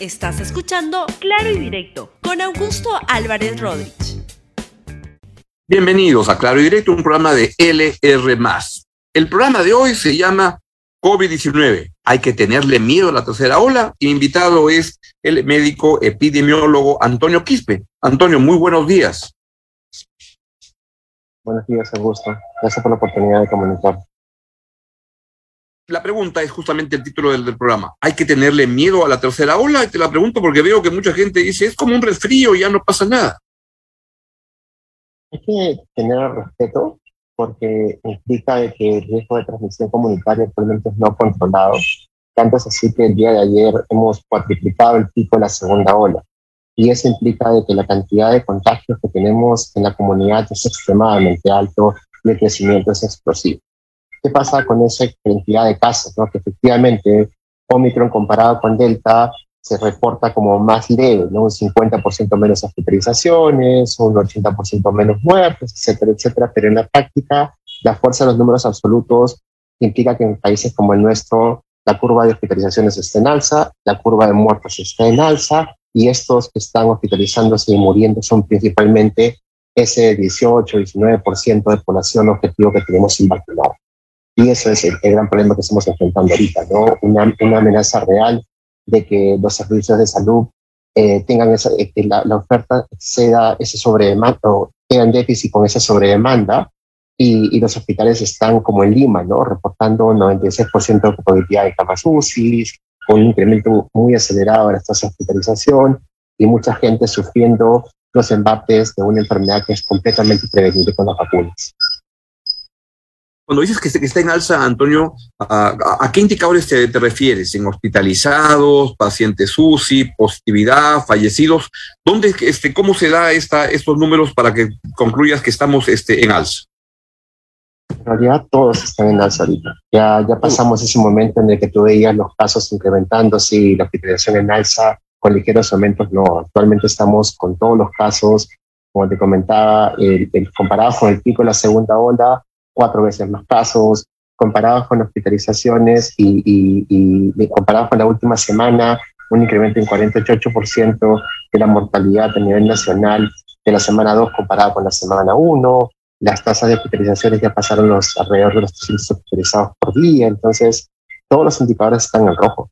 Estás escuchando Claro y Directo con Augusto Álvarez Rodríguez. Bienvenidos a Claro y Directo, un programa de LR. El programa de hoy se llama COVID-19. Hay que tenerle miedo a la tercera ola. invitado es el médico epidemiólogo Antonio Quispe. Antonio, muy buenos días. Buenos días, Augusto. Gracias por la oportunidad de comunicar la pregunta es justamente el título del, programa. ¿Hay que tenerle miedo a la tercera ola? Y te la pregunto porque veo que mucha gente dice, es como un resfrío, ya no pasa nada. Hay que tener respeto porque implica que el riesgo de transmisión comunitaria actualmente es no controlado. Tanto es así que el día de ayer hemos cuatriplicado el pico de la segunda ola. Y eso implica de que la cantidad de contagios que tenemos en la comunidad es extremadamente alto y el crecimiento es explosivo. ¿Qué pasa con esa cantidad de casos? ¿no? Que efectivamente Omicron comparado con Delta se reporta como más leve, ¿no? un 50% menos hospitalizaciones, un 80% menos muertes, etcétera, etcétera, pero en la práctica la fuerza de los números absolutos implica que en países como el nuestro la curva de hospitalizaciones está en alza, la curva de muertos está en alza y estos que están hospitalizándose y muriendo son principalmente ese 18-19% de población objetivo que tenemos sin vacunar. Y eso es el, gran problema que estamos enfrentando ahorita, ¿no? Una, una amenaza real de que los servicios de salud eh, tengan esa, eh, que la, oferta exceda ese sobredemanda o tengan déficit con esa sobredemanda y, y, los hospitales están como en Lima, ¿no? Reportando 96% de ocupabilidad de camas UCI, un incremento muy acelerado de las tasas de hospitalización y mucha gente sufriendo los embates de una enfermedad que es completamente prevenible con las vacunas. Cuando dices que, está en alza, Antonio, ¿a, qué indicadores te, refieres? ¿En hospitalizados, pacientes UCI, positividad, fallecidos? ¿Dónde, este, ¿Cómo se da esta, estos números para que concluyas que estamos este, en alza? En realidad todos están en alza ahorita. Ya, ya pasamos ese momento en el que tú veías los casos incrementándose y la hospitalización en alza con ligeros aumentos. No, actualmente estamos con todos los casos, como te comentaba, el, comparado con el pico de la segunda ola, cuatro veces más casos, comparados con hospitalizaciones y, y, y comparados con la última semana, un incremento en 48% de la mortalidad a nivel nacional de la semana 2 comparado con la semana 1. Las tasas de hospitalizaciones ya pasaron los, alrededor de los 300 hospitalizados por día. Entonces, todos los indicadores están en rojo.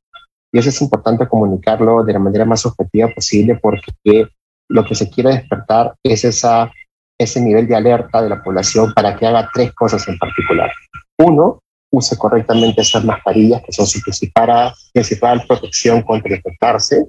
Y eso es importante comunicarlo de la manera más objetiva posible porque lo que se quiere despertar es esa ese nivel de alerta de la población para que haga tres cosas en particular. Uno, use correctamente esas mascarillas que son su principal, principal protección contra infectarse.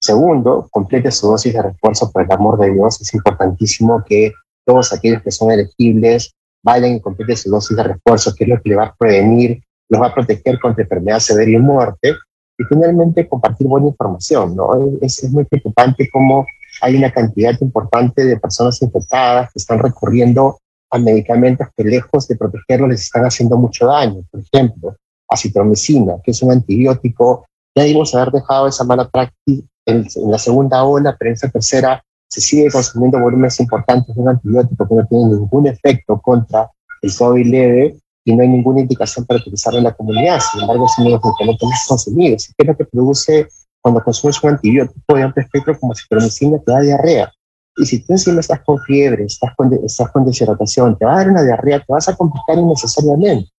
Segundo, complete su dosis de refuerzo, por el amor de Dios. Es importantísimo que todos aquellos que son elegibles vayan y completen su dosis de refuerzo, que es lo que le va a prevenir, los va a proteger contra enfermedad severa y muerte. Y finalmente, compartir buena información. ¿no? Es, es muy preocupante cómo hay una cantidad importante de personas infectadas que están recurriendo a medicamentos que lejos de protegerlos les están haciendo mucho daño. Por ejemplo, acitromicina, que es un antibiótico. Ya debimos haber dejado esa mala práctica en, la segunda ola, pero en esa tercera se sigue consumiendo volúmenes importantes de un antibiótico que no tiene ningún efecto contra el COVID leve y no hay ninguna indicación para utilizarlo en la comunidad. Sin embargo, es uno de los medicamentos más consumidos. ¿Qué es lo que produce cuando consumes un antibiótico de amplio espectro como citromicina, te da diarrea. Y si tú encima estás con fiebre, estás con, estás con deshidratación, te va a dar una diarrea, te vas a complicar innecesariamente.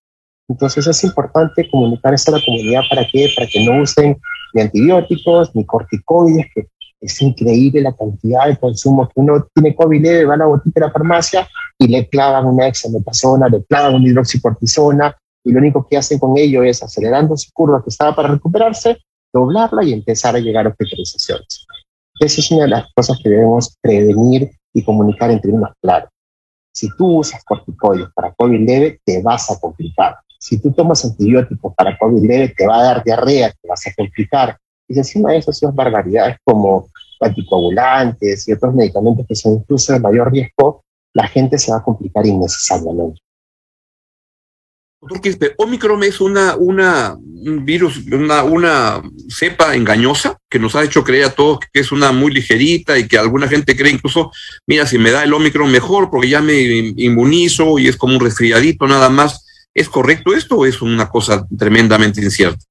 Entonces es importante comunicar esto a la comunidad para que, para que no usen ni antibióticos ni corticoides, que es increíble la cantidad de consumo que uno tiene COVID leve, va a la botita de la farmacia y le clavan una exametasona, le clavan una hidroxicortisona y lo único que hacen con ello es acelerando su curva que estaba para recuperarse, doblarla y empezar a llegar a hospitalizaciones. Esa es una de las cosas que debemos prevenir y comunicar en términos claros. Si tú usas corticoides para COVID leve, te vas a complicar. Si tú tomas antibióticos para COVID leve, te va a dar diarrea, te vas a complicar. Y encima de eso son barbaridades como anticoagulantes y otros medicamentos que son incluso de mayor riesgo, la gente se va a complicar innecesariamente. Doctor Omicron es una, una, un virus, una, una cepa engañosa que nos ha hecho creer a todos que es una muy ligerita y que alguna gente cree incluso, mira, si me da el Omicron mejor porque ya me inmunizo y es como un resfriadito nada más. ¿Es correcto esto o es una cosa tremendamente incierta?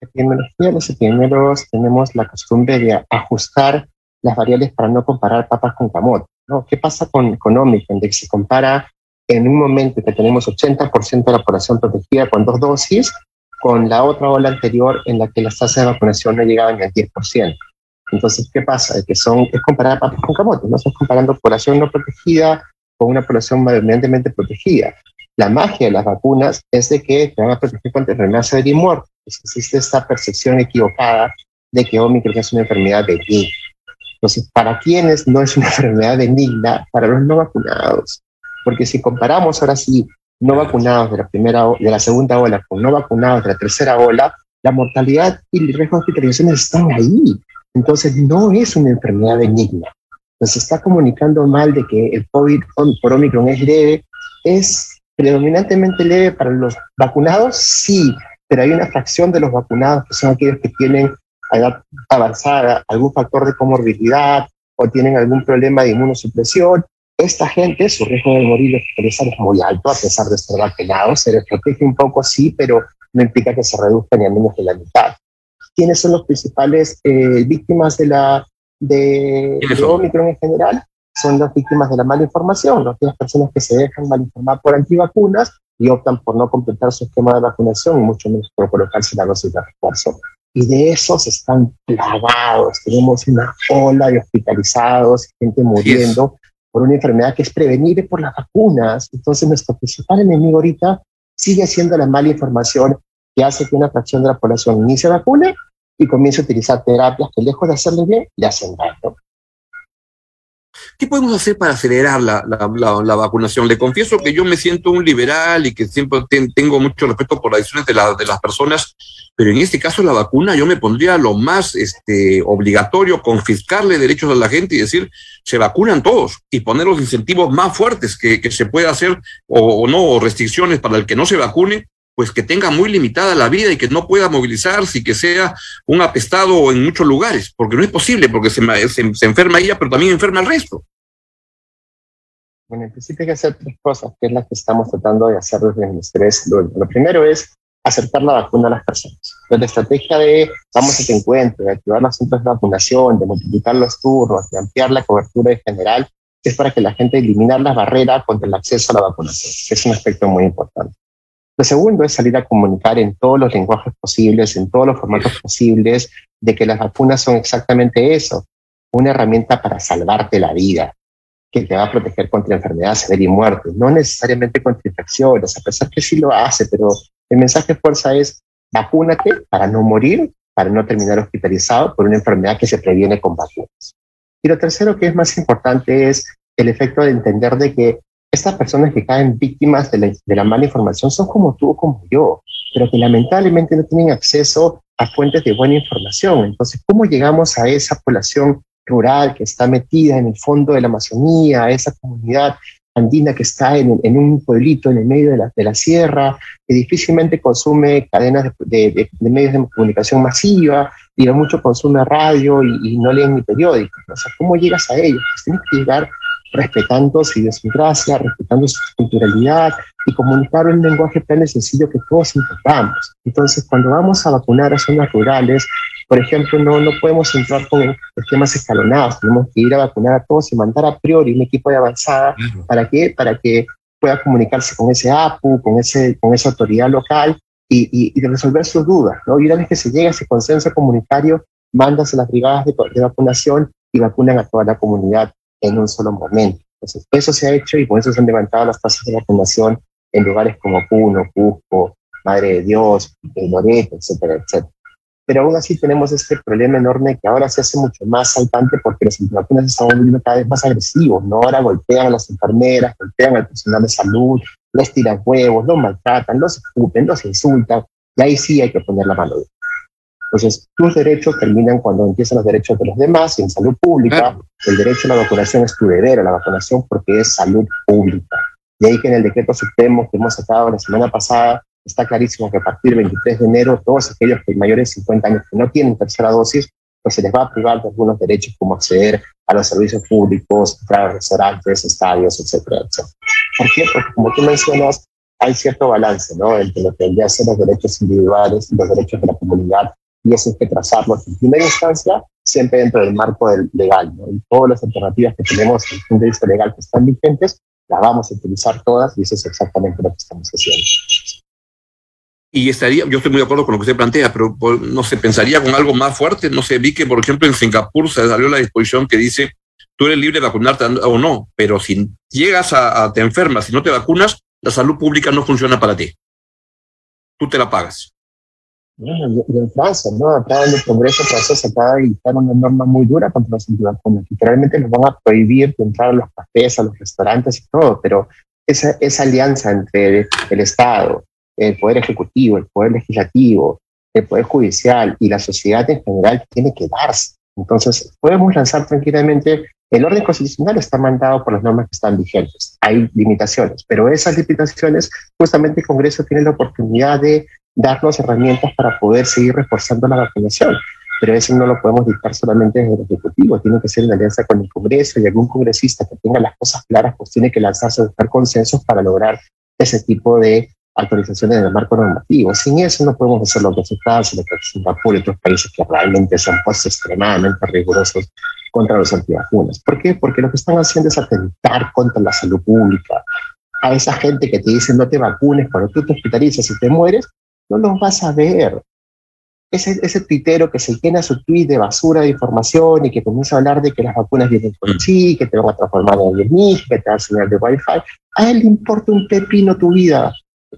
Epidemiología, los epidemiólogos tenemos la costumbre de ajustar las variables para no comparar papas con camote. ¿no? ¿Qué pasa con, con Omicron? De se compara en un momento que tenemos 80% de la población protegida con dos dosis, con la otra ola anterior en la que las tasas de vacunación no llegaban al 10%. Entonces, ¿qué pasa? Que son, es comparar papas con camote, no estás comparando población no protegida con una población mayormente protegida. La magia de las vacunas es de que te van a proteger contra enfermedades de y muerte. Existe esta percepción equivocada de que Omicron es una enfermedad benigna. Entonces, ¿para quiénes no es una enfermedad benigna? Para los no vacunados. Porque si comparamos ahora sí no vacunados de la primera de la segunda ola con no vacunados de la tercera ola, la mortalidad y el riesgo de hospitalización están ahí. Entonces no es una enfermedad benigna. Nos está comunicando mal de que el COVID por Omicron es leve. ¿Es predominantemente leve para los vacunados? Sí, pero hay una fracción de los vacunados que son aquellos que tienen edad avanzada, algún factor de comorbilidad o tienen algún problema de inmunosupresión esta gente, su riesgo de morir es muy alto, a pesar de estar vacunado, se les protege un poco, sí, pero no implica que se reduzca ni a menos de la mitad. ¿Quiénes son los principales eh, víctimas de la de, Omicron en general? Son las víctimas de la mala información, las personas que se dejan mal informar por antivacunas y optan por no completar su esquema de vacunación y mucho menos por colocarse la dosis de refuerzo. Y de esos están plagados. Tenemos una ola de hospitalizados, gente muriendo por una enfermedad que es prevenible por las vacunas. Entonces, nuestro principal enemigo ahorita sigue siendo la mala información que hace que una fracción de la población ni se vacune y comience a utilizar terapias que lejos de hacerle bien, le hacen daño. ¿Qué podemos hacer para acelerar la, la, vacunación? Le confieso que yo me siento un liberal y que siempre tengo mucho respeto por las decisiones de, de, las personas, pero en este caso la vacuna yo me pondría lo más este, obligatorio, confiscarle derechos a la gente y decir, se vacunan todos y poner los incentivos más fuertes que, que se pueda hacer o, o no, o restricciones para el que no se vacune, pues que tenga muy limitada la vida y que no pueda movilizarse y que sea un apestado en muchos lugares, porque no es posible, porque se, se, enferma ella, pero también enferma el resto. Bueno, en principio hay que hacer tres cosas, que es las que estamos tratando de hacer desde el estrés. Lo, primero es acercar la vacuna a las personas. la estrategia de vamos a que encuentre, de activar los centros de vacunación, de multiplicar los turnos, de ampliar la cobertura en general, es para que la gente eliminar las barreras contra el acceso a la vacunación, que es un aspecto muy importante. Lo segundo es salir a comunicar en todos los lenguajes posibles, en todos los formatos posibles, de que las vacunas son exactamente eso, una herramienta para salvarte la vida, que te va a proteger contra enfermedades severa y muerte, no necesariamente contra infecciones, a pesar que sí lo hace, pero el mensaje de fuerza es vacúnate para no morir, para no terminar hospitalizado por una enfermedad que se previene con vacunas. Y lo tercero que es más importante es el efecto de entender de que estas personas que caen víctimas de la, mala información son como tú o como yo, pero que lamentablemente no tienen acceso a fuentes de buena información. Entonces, ¿cómo llegamos a esa población rural que está metida en el fondo de la Amazonía, a esa comunidad andina que está en, un pueblito en el medio de la, de sierra, que difícilmente consume cadenas de, medios de comunicación masiva, y mucho consume radio y, no leen ni periódicos. ¿cómo llegas a ellos? Pues tienes que llegar respetando su idiosincrasia, respetando su culturalidad y comunicar un lenguaje tan sencillo que todos entendamos. Entonces, cuando vamos a vacunar a zonas rurales, por ejemplo, no, no podemos entrar con esquemas escalonados, tenemos que ir a vacunar a todos y mandar a priori un equipo de avanzada. ¿Para qué? Para que pueda comunicarse con ese APU, con, ese, con esa autoridad local y, y, resolver sus dudas. ¿no? Y una vez que se llega a ese consenso comunitario, mandas a las brigadas de, de vacunación y vacunan a toda la comunidad en un solo momento. Entonces, eso se ha hecho y con eso se han levantado las tasas de vacunación en lugares como Puno, Cusco, Madre de Dios, Loreto, etcétera, etcétera. Pero aún así tenemos este problema enorme que ahora se hace mucho más saltante porque los antivacunas están volviendo cada vez más agresivos, ¿no? Ahora golpean a las enfermeras, golpean al personal de salud, les tiran huevos, los maltratan, los escupen, los insultan, y ahí sí hay que poner la mano. Entonces, tus derechos terminan cuando empiezan los derechos de los demás y en salud pública, el derecho a la vacunación es tu deber a la vacunación porque es salud pública. Y ahí que en el decreto supremo que hemos sacado la semana pasada, está clarísimo que a partir del 23 de enero, todos aquellos que mayores de 50 años que no tienen tercera dosis, pues se les va a privar de algunos derechos como acceder a los servicios públicos, entrar a restaurantes, estadios, etcétera, etcétera. ¿Por qué? Porque como tú mencionas, hay cierto balance, ¿no? Entre lo que tendría ser los derechos individuales y los derechos de la comunidad, y eso hay que trazarlos en primera instancia, siempre dentro del marco del legal, ¿no? Y todas las alternativas que tenemos desde el punto de vista legal que están vigentes, las vamos a utilizar todas, y eso es exactamente lo que estamos haciendo. Y estaría, yo estoy muy de acuerdo con lo que usted plantea, pero no se pensaría con algo más fuerte. No sé, vi que, por ejemplo, en Singapur se salió la disposición que dice tú eres libre de vacunarte o no, pero si llegas a, te enfermas, si no te vacunas, la salud pública no funciona para ti. Tú te la pagas. Y en Francia, ¿no? Acá en el Congreso francés acaba de dictar una norma muy dura contra los antivacunas. Literalmente nos van a prohibir de entrar a los cafés, a los restaurantes y todo, pero esa alianza entre el Estado, el Poder Ejecutivo, el Poder Legislativo, el Poder Judicial y la sociedad en general tiene que darse. Entonces, podemos lanzar tranquilamente, el orden constitucional está mandado por las normas que están vigentes. Hay limitaciones, pero esas limitaciones, justamente el Congreso tiene la oportunidad de darnos herramientas para poder seguir reforzando la vacunación. Pero eso no lo podemos dictar solamente desde el Ejecutivo, tiene que ser en alianza con el Congreso y algún congresista que tenga las cosas claras, pues tiene que lanzarse a buscar consensos para lograr ese tipo de actualizaciones en el marco normativo. Sin eso no podemos hacer lo que hace Francia, lo que Singapur y otros países que realmente son pues, extremadamente rigurosos contra los antivacunas. ¿Por qué? Porque lo que están haciendo es atentar contra la salud pública. A esa gente que te dice no te vacunes, cuando tú te hospitalizas y te mueres, no los vas a ver. Ese, ese tuitero que se llena su tweet de basura de información y que comienza a hablar de que las vacunas vienen con chi, que te van a transformar en el que te van a señal de wifi, a él le importa un pepino tu vida.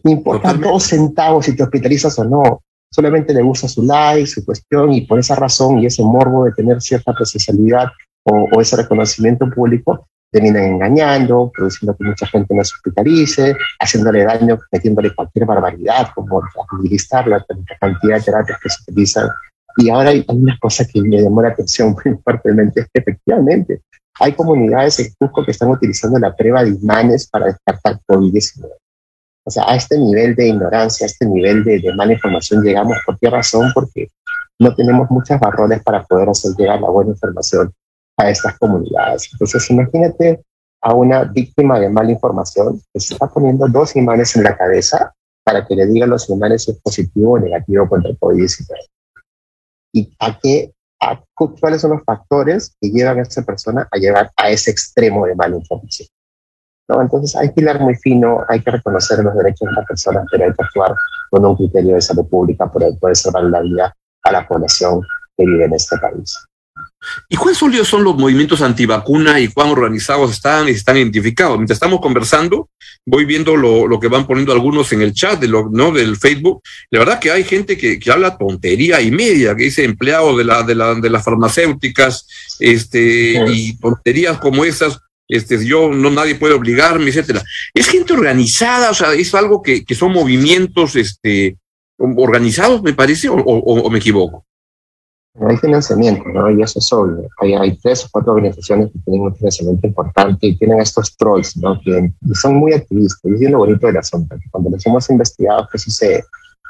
No importa dos centavos si te hospitalizas o no. Solamente le gusta su like, su cuestión, y por esa razón y ese morbo de tener cierta presencialidad o, ese reconocimiento público, terminan engañando, produciendo que mucha gente no se hospitalice, haciéndole daño, metiéndole cualquier barbaridad, como administrar la, cantidad de terapias que se utilizan. Y ahora hay, una cosa que me llamó la atención muy fuertemente, es que efectivamente hay comunidades en Cusco que están utilizando la prueba de imanes para descartar COVID-19. O sea, a este nivel de ignorancia, a este nivel de, mala información llegamos. ¿Por qué razón? Porque no tenemos muchas barrones para poder hacer llegar la buena información a estas comunidades. Entonces, imagínate a una víctima de mala información que se está poniendo dos imanes en la cabeza para que le digan los imanes si es positivo o negativo contra el COVID-19. ¿Y a qué, a, cuáles son los factores que llevan a esa persona a llegar a ese extremo de mala información? Entonces hay que hilar muy fino, hay que reconocer los derechos de las personas, pero hay que actuar con un criterio de salud pública para poder salvar la vida a la población que vive en este país. ¿Y cuáles son los movimientos antivacuna y cuán organizados están y están identificados? Mientras estamos conversando, voy viendo lo, que van poniendo algunos en el chat de lo, ¿no? del Facebook. La verdad que hay gente que, que habla tontería y media, que dice empleados de, la, de, la, de las farmacéuticas este, y tonterías como esas este, yo no nadie puede obligarme, etcétera. Es gente organizada, o sea, es algo que, que son movimientos este, organizados, me parece, o, o, me equivoco. Hay financiamiento, ¿no? Y eso es obvio. Hay, hay, tres o cuatro organizaciones que tienen un financiamiento importante y tienen estos trolls, ¿no? Que son muy activistas. Y es lo bonito del asunto, cuando los hemos investigado, ¿qué sucede?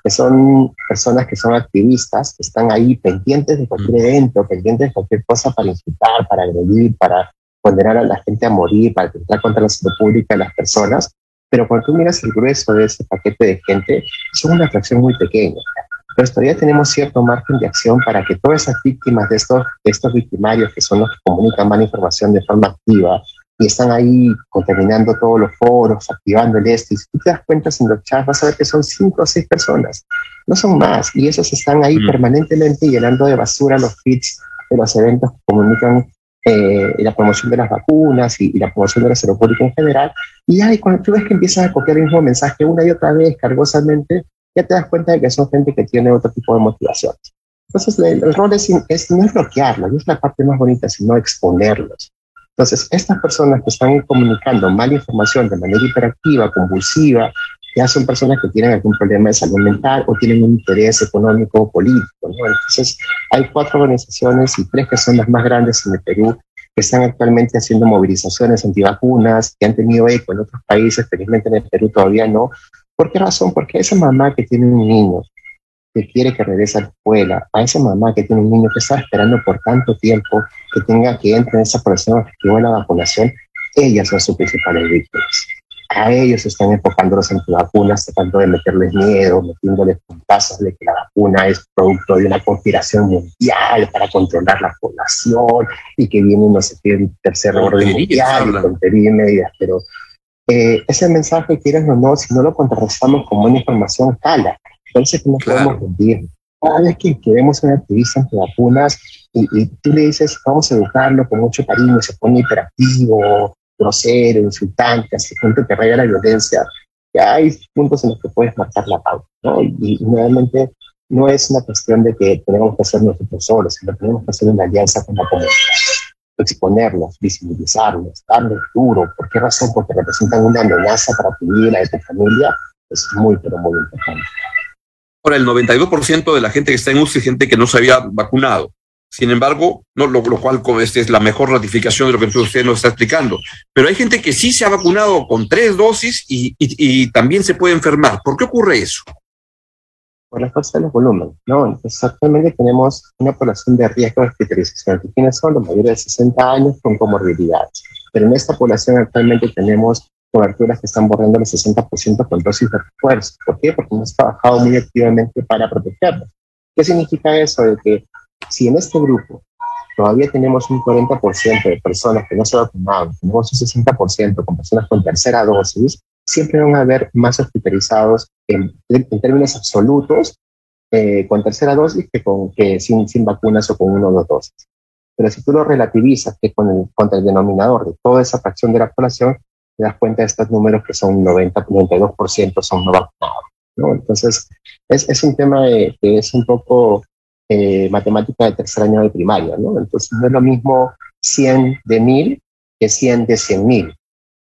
Que son personas que son activistas, que están ahí pendientes de cualquier mm. evento, pendientes de cualquier cosa para insultar, para agredir, para condenar a la gente a morir, para atentar contra la salud pública de las personas, pero cuando tú miras el grueso de ese paquete de gente, son una fracción muy pequeña. Pero todavía tenemos cierto margen de acción para que todas esas víctimas de estos, de estos victimarios, que son los que comunican mala información de forma activa y están ahí contaminando todos los foros, activando el este, y si tú te das cuenta en los chats, vas a ver que son cinco o seis personas, no son más, y esos están ahí permanentemente llenando de basura los feeds de los eventos que comunican eh, la promoción de las vacunas y, la promoción de la salud pública en general. Y ahí cuando tú ves que empiezas a copiar el mismo mensaje una y otra vez cargosamente, ya te das cuenta de que son gente que tiene otro tipo de motivaciones. Entonces, el, rol es, es, no es bloquearlos, es la parte más bonita, sino exponerlos. Entonces, estas personas que están comunicando mala información de manera hiperactiva, convulsiva, ya son personas que tienen algún problema de salud mental o tienen un interés económico o político. ¿no? Entonces, hay cuatro organizaciones y tres que son las más grandes en el Perú que están actualmente haciendo movilizaciones antivacunas, que han tenido eco en otros países, felizmente en el Perú todavía no. ¿Por qué razón? Porque esa mamá que tiene un niño que quiere que regrese a la escuela, a esa mamá que tiene un niño que está esperando por tanto tiempo que tenga que entre en esa población objetivo de la vacunación, ellas son sus principales víctimas a ellos están enfocando los antivacunas, tratando de meterles miedo, metiéndoles casos de que la vacuna es producto de una conspiración mundial para controlar la población y que viene, no sé qué, tercer orden mundial y tontería y medias. Pero eh, ese mensaje, quieras o no, si no lo contrarrestamos con buena información, cala. Entonces, no podemos mentir. Cada vez que, a un activista antivacunas y, y tú le dices, vamos a educarlo con mucho cariño, se pone hiperactivo, grosero, insultante, hasta punto que raya la violencia, ya hay puntos en los que puedes marcar la pauta, ¿no? Y, nuevamente no es una cuestión de que tenemos que hacer nosotros solos, sino que tenemos que hacer una alianza con la comunidad, exponerlos, visibilizarlos, darles duro. ¿Por qué razón? Porque representan una amenaza para tu vida y tu familia. Es muy, pero muy importante. Ahora, el 92% de la gente que está en UCI es gente que no se había vacunado. Sin embargo, no, lo, cual este es la mejor ratificación de lo que usted nos está explicando. Pero hay gente que sí se ha vacunado con tres dosis y, también se puede enfermar. ¿Por qué ocurre eso? Por la fuerza de los volúmenes. ¿no? Entonces, actualmente tenemos una población de riesgo de hospitalización. ¿Quiénes son? Los mayores de 60 años con comorbilidades. Pero en esta población actualmente tenemos coberturas que están borrando el 60% con dosis de refuerzo. ¿Por qué? Porque hemos trabajado muy activamente para protegerlos. ¿Qué significa eso? De que si en este grupo todavía tenemos un 40% de personas que no se vacunaron, tenemos un 60% con personas con tercera dosis, siempre van a haber más hospitalizados en, términos absolutos eh, con tercera dosis que, con, que sin, sin vacunas o con uno o dos dosis. Pero si tú lo relativizas, que con el, contra el denominador de toda esa fracción de la población, te das cuenta de estos números que son 90, 92% son no vacunados. ¿no? Entonces, es, es un tema de, que es un poco eh, matemática de tercer año de primaria, ¿no? Entonces no es lo mismo 100 de 1000 que 100 de 100 mil,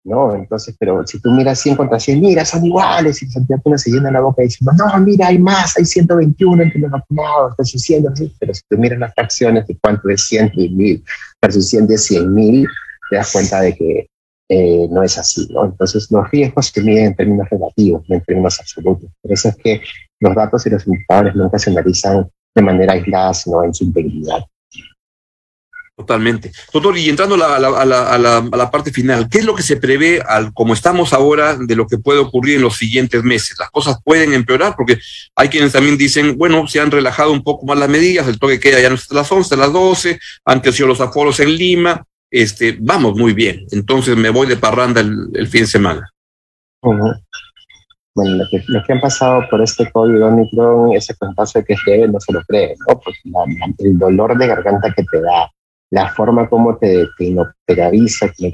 ¿no? Entonces, pero si tú miras 100 contra 100, mira, son iguales, y Santiago se llena la boca diciendo, no, mira, hay más, hay 121 entre los vacunados, versus 100, así, pero si tú miras las fracciones de cuánto es 100 de 1000 versus 100 de 100 mil, te das cuenta de que eh, no es así, ¿no? Entonces, los riesgos se miden en términos relativos, no en términos absolutos. Por eso es que los datos y los indicadores nunca se analizan de manera aislada, sino en su integridad. Totalmente. Doctor, y entrando a la, parte final, ¿qué es lo que se prevé, al, como estamos ahora, de lo que puede ocurrir en los siguientes meses? ¿Las cosas pueden empeorar? Porque hay quienes también dicen, bueno, se han relajado un poco más las medidas, el toque queda ya no a las 11, a las 12, han crecido los aforos en Lima, este, vamos muy bien, entonces me voy de parranda el, fin de semana bueno, los que, que, han pasado por este COVID Omicron, ese contagio que es no se lo creen, ¿no? Porque el dolor de garganta que te da, la forma como te, te inoperariza, te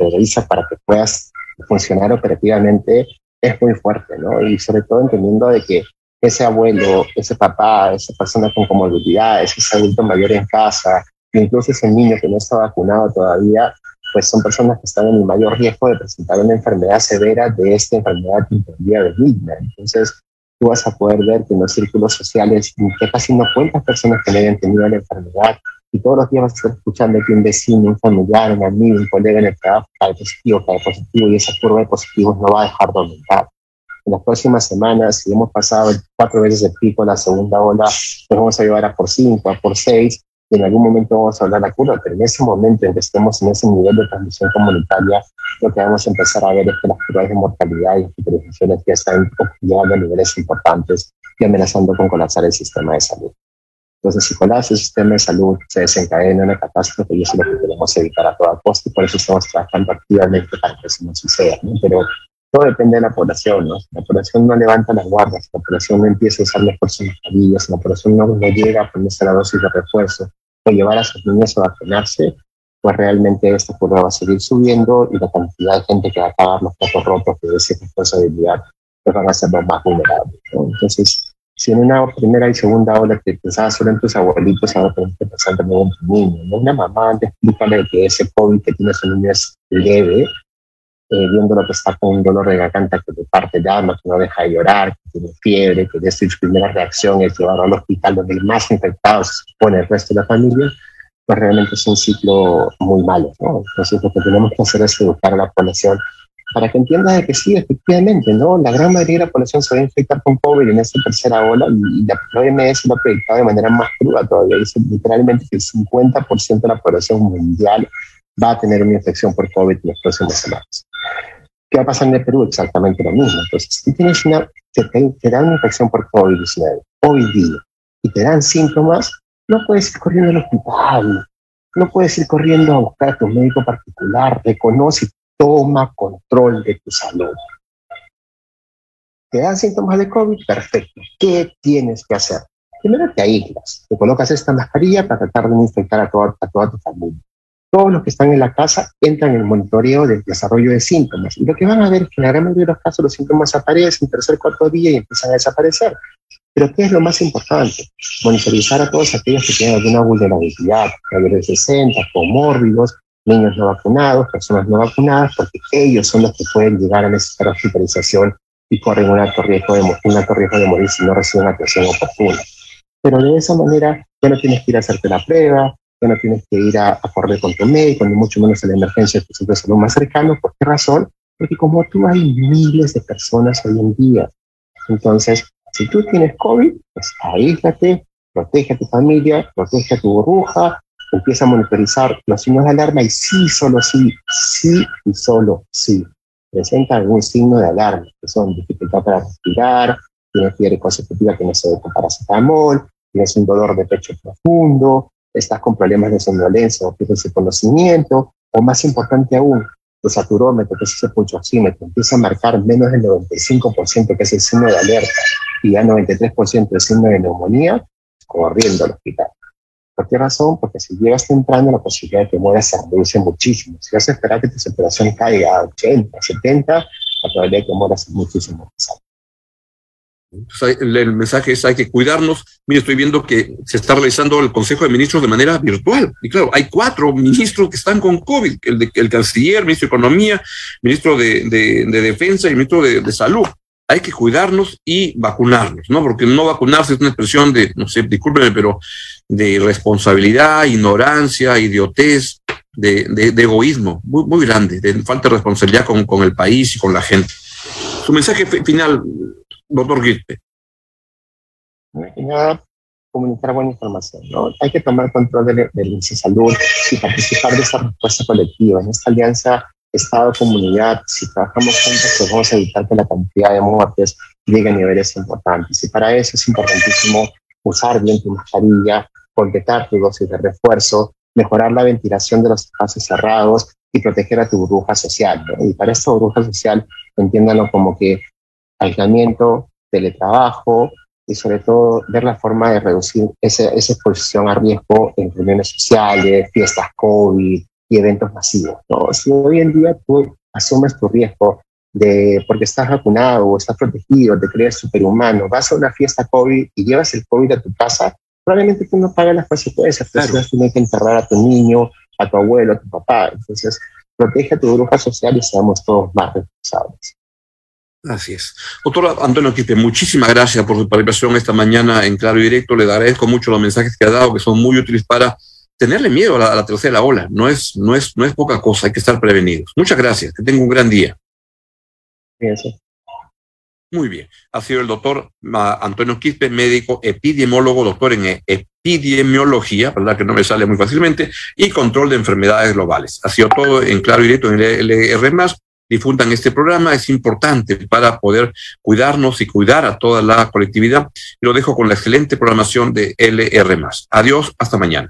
para que puedas funcionar operativamente, es muy fuerte, ¿no? Y sobre todo entendiendo de que ese abuelo, ese papá, esa persona con comorbilidades, ese adulto mayor en casa, incluso ese niño que no está vacunado todavía, pues son personas que están en el mayor riesgo de presentar una enfermedad severa de esta enfermedad de benigna. Entonces, tú vas a poder ver que en los círculos sociales que casi no cuentas personas que no hayan tenido la enfermedad y todos los días vas a estar escuchando que un vecino, un familiar, un amigo, un colega en el trabajo cae positivo, cae positivo y esa curva de positivos no va a dejar de aumentar. En las próximas semanas, si hemos pasado cuatro veces el pico la segunda ola, nos vamos a llevar a por cinco, a por seis, y en algún momento vamos a hablar la curva, pero en ese momento en que estemos en ese nivel de transmisión comunitaria, lo que vamos a empezar a ver es que las curvas de mortalidad y hospitalizaciones ya están llegando a niveles importantes y amenazando con colapsar el sistema de salud. Entonces, si colapsa el sistema de salud, se desencadena una catástrofe y eso es lo que queremos evitar a toda costa y por eso estamos trabajando activamente para que eso no suceda. Pero todo depende de la población, ¿no? La población no levanta las guardas, la población no empieza a usar sus mascarillas, la población no, no, llega a ponerse la dosis de refuerzo o llevar a sus niños a vacunarse, pues realmente esta curva va a seguir subiendo y la cantidad de gente que va a pagar los platos rotos de esa responsabilidad pues van a ser los más vulnerables. ¿no? Entonces, si en una primera y segunda ola que pensabas solo en tus abuelitos, ahora tenés que pensar también en tu niño. ¿no? Una mamá, te explícale que ese COVID que tiene su niño es leve, eh, viendo lo que está con un dolor de garganta que te parte el alma, que no deja de llorar, que tiene fiebre, que desde su primera reacción es llevarlo al hospital donde hay más infectados pone el resto de la familia, pues realmente es un ciclo muy malo. ¿no? Entonces lo que tenemos que hacer es educar a la población para que entienda de que sí, efectivamente, ¿no? La gran mayoría de la población se va a infectar con COVID en esta tercera ola y la OMS lo ha proyectado de manera más cruda todavía. Dice literalmente que el 50% de la población mundial va a tener una infección por COVID en las próximas semanas. ¿Qué va a pasar en el Perú? Exactamente lo mismo. Entonces, si tienes una, te, te dan una infección por COVID-19 hoy día y te dan síntomas, no puedes ir corriendo al hospital, no puedes ir corriendo a buscar a tu médico particular, reconoce toma control de tu salud. ¿Te dan síntomas de COVID? Perfecto. ¿Qué tienes que hacer? Primero te aíslas, te colocas esta mascarilla para tratar de no infectar a toda, a toda tu familia. Todos los que están en la casa entran en el monitoreo del desarrollo de síntomas. Y lo que van a ver es que en la gran mayoría de los casos los síntomas aparecen tercer, cuarto día y empiezan a desaparecer. Pero ¿qué es lo más importante? Monitorizar a todos aquellos que tienen alguna vulnerabilidad, mayores de 60, comórbidos, niños no vacunados, personas no vacunadas, porque ellos son los que pueden llegar a necesitar hospitalización y corren un alto riesgo de, un alto riesgo de morir si no reciben atención oportuna. Pero de esa manera ya no tienes que ir a hacerte la prueba, ya no tienes que ir a, a correr con tu médico, ni mucho menos a la emergencia de tu centro de salud más cercano. ¿Por qué razón? Porque como tú hay miles de personas hoy en día. Entonces, si tú tienes COVID, pues aíslate, protege a tu familia, protege a tu burbuja, empieza a monitorizar los signos de alarma y sí, solo sí, sí y solo sí. Presenta algún signo de alarma, que son dificultad para respirar, tienes fiebre consecutiva que no se ve con paracetamol, tienes un dolor de pecho profundo, estás con problemas de somnolencia o pierdes el conocimiento, o más importante aún, el saturómetro, que es ese pulsóxímetro, empieza a marcar menos del 95%, que es el signo de alerta, y ya 93% el signo de neumonía, corriendo al hospital. ¿Por qué razón? Porque si llegas temprano, la posibilidad de que mueras se reduce muchísimo. Si vas a esperar que tu saturación caiga a 80, 70, la probabilidad de que mueras es muchísimo más alta. El mensaje es hay que cuidarnos. Mira, estoy viendo que se está realizando el Consejo de Ministros de manera virtual. Y claro, hay cuatro ministros que están con COVID, el, de, el canciller, ministro de Economía, ministro de, de, de Defensa y ministro de, de, Salud. Hay que cuidarnos y vacunarnos, ¿no? Porque no vacunarse es una expresión de, no sé, discúlpenme, pero de irresponsabilidad, ignorancia, idiotez, de, de egoísmo muy, muy grande, de falta de responsabilidad con, con el país y con la gente. Su mensaje final, doctor? Nada, comunicar buena información. ¿no? Hay que tomar control de de salud y participar de esta respuesta colectiva, en esta alianza Estado-comunidad. Si trabajamos juntos, pues vamos a evitar que la cantidad de muertes llegue a niveles importantes. Y para eso es importantísimo usar bien tu mascarilla, completar tu dosis de refuerzo, mejorar la ventilación de los espacios cerrados y proteger a tu burbuja social. ¿no? Y para esta burbuja social, entiéndanlo como que aislamiento, teletrabajo y sobre todo ver la forma de reducir ese, esa exposición a riesgo en reuniones sociales, fiestas COVID y eventos masivos. ¿no? Si hoy en día tú asumes tu riesgo de porque estás vacunado o estás protegido, te crees superhumano, vas a una fiesta COVID y llevas el COVID a tu casa, probablemente tú no pagas las consecuencias, claro. tienes que enterrar a tu niño, a tu abuelo, a tu papá. Entonces, protege a tu burbuja social y seamos todos más responsables. Así es. Doctor Antonio Quipe, muchísimas gracias por su participación esta mañana en Claro y Directo. Le agradezco mucho los mensajes que ha dado, que son muy útiles para tenerle miedo a la, a la tercera ola. No es, no, es, no es poca cosa, hay que estar prevenidos. Muchas gracias, que tenga un gran día. Gracias. Muy bien. Ha sido el doctor Antonio Quispe, médico epidemiólogo, doctor en epidemiología, verdad que no me sale muy fácilmente, y control de enfermedades globales. Ha sido todo en claro y directo en el LR difundan este programa, es importante para poder cuidarnos y cuidar a toda la colectividad. Y lo dejo con la excelente programación de LR. Adiós, hasta mañana.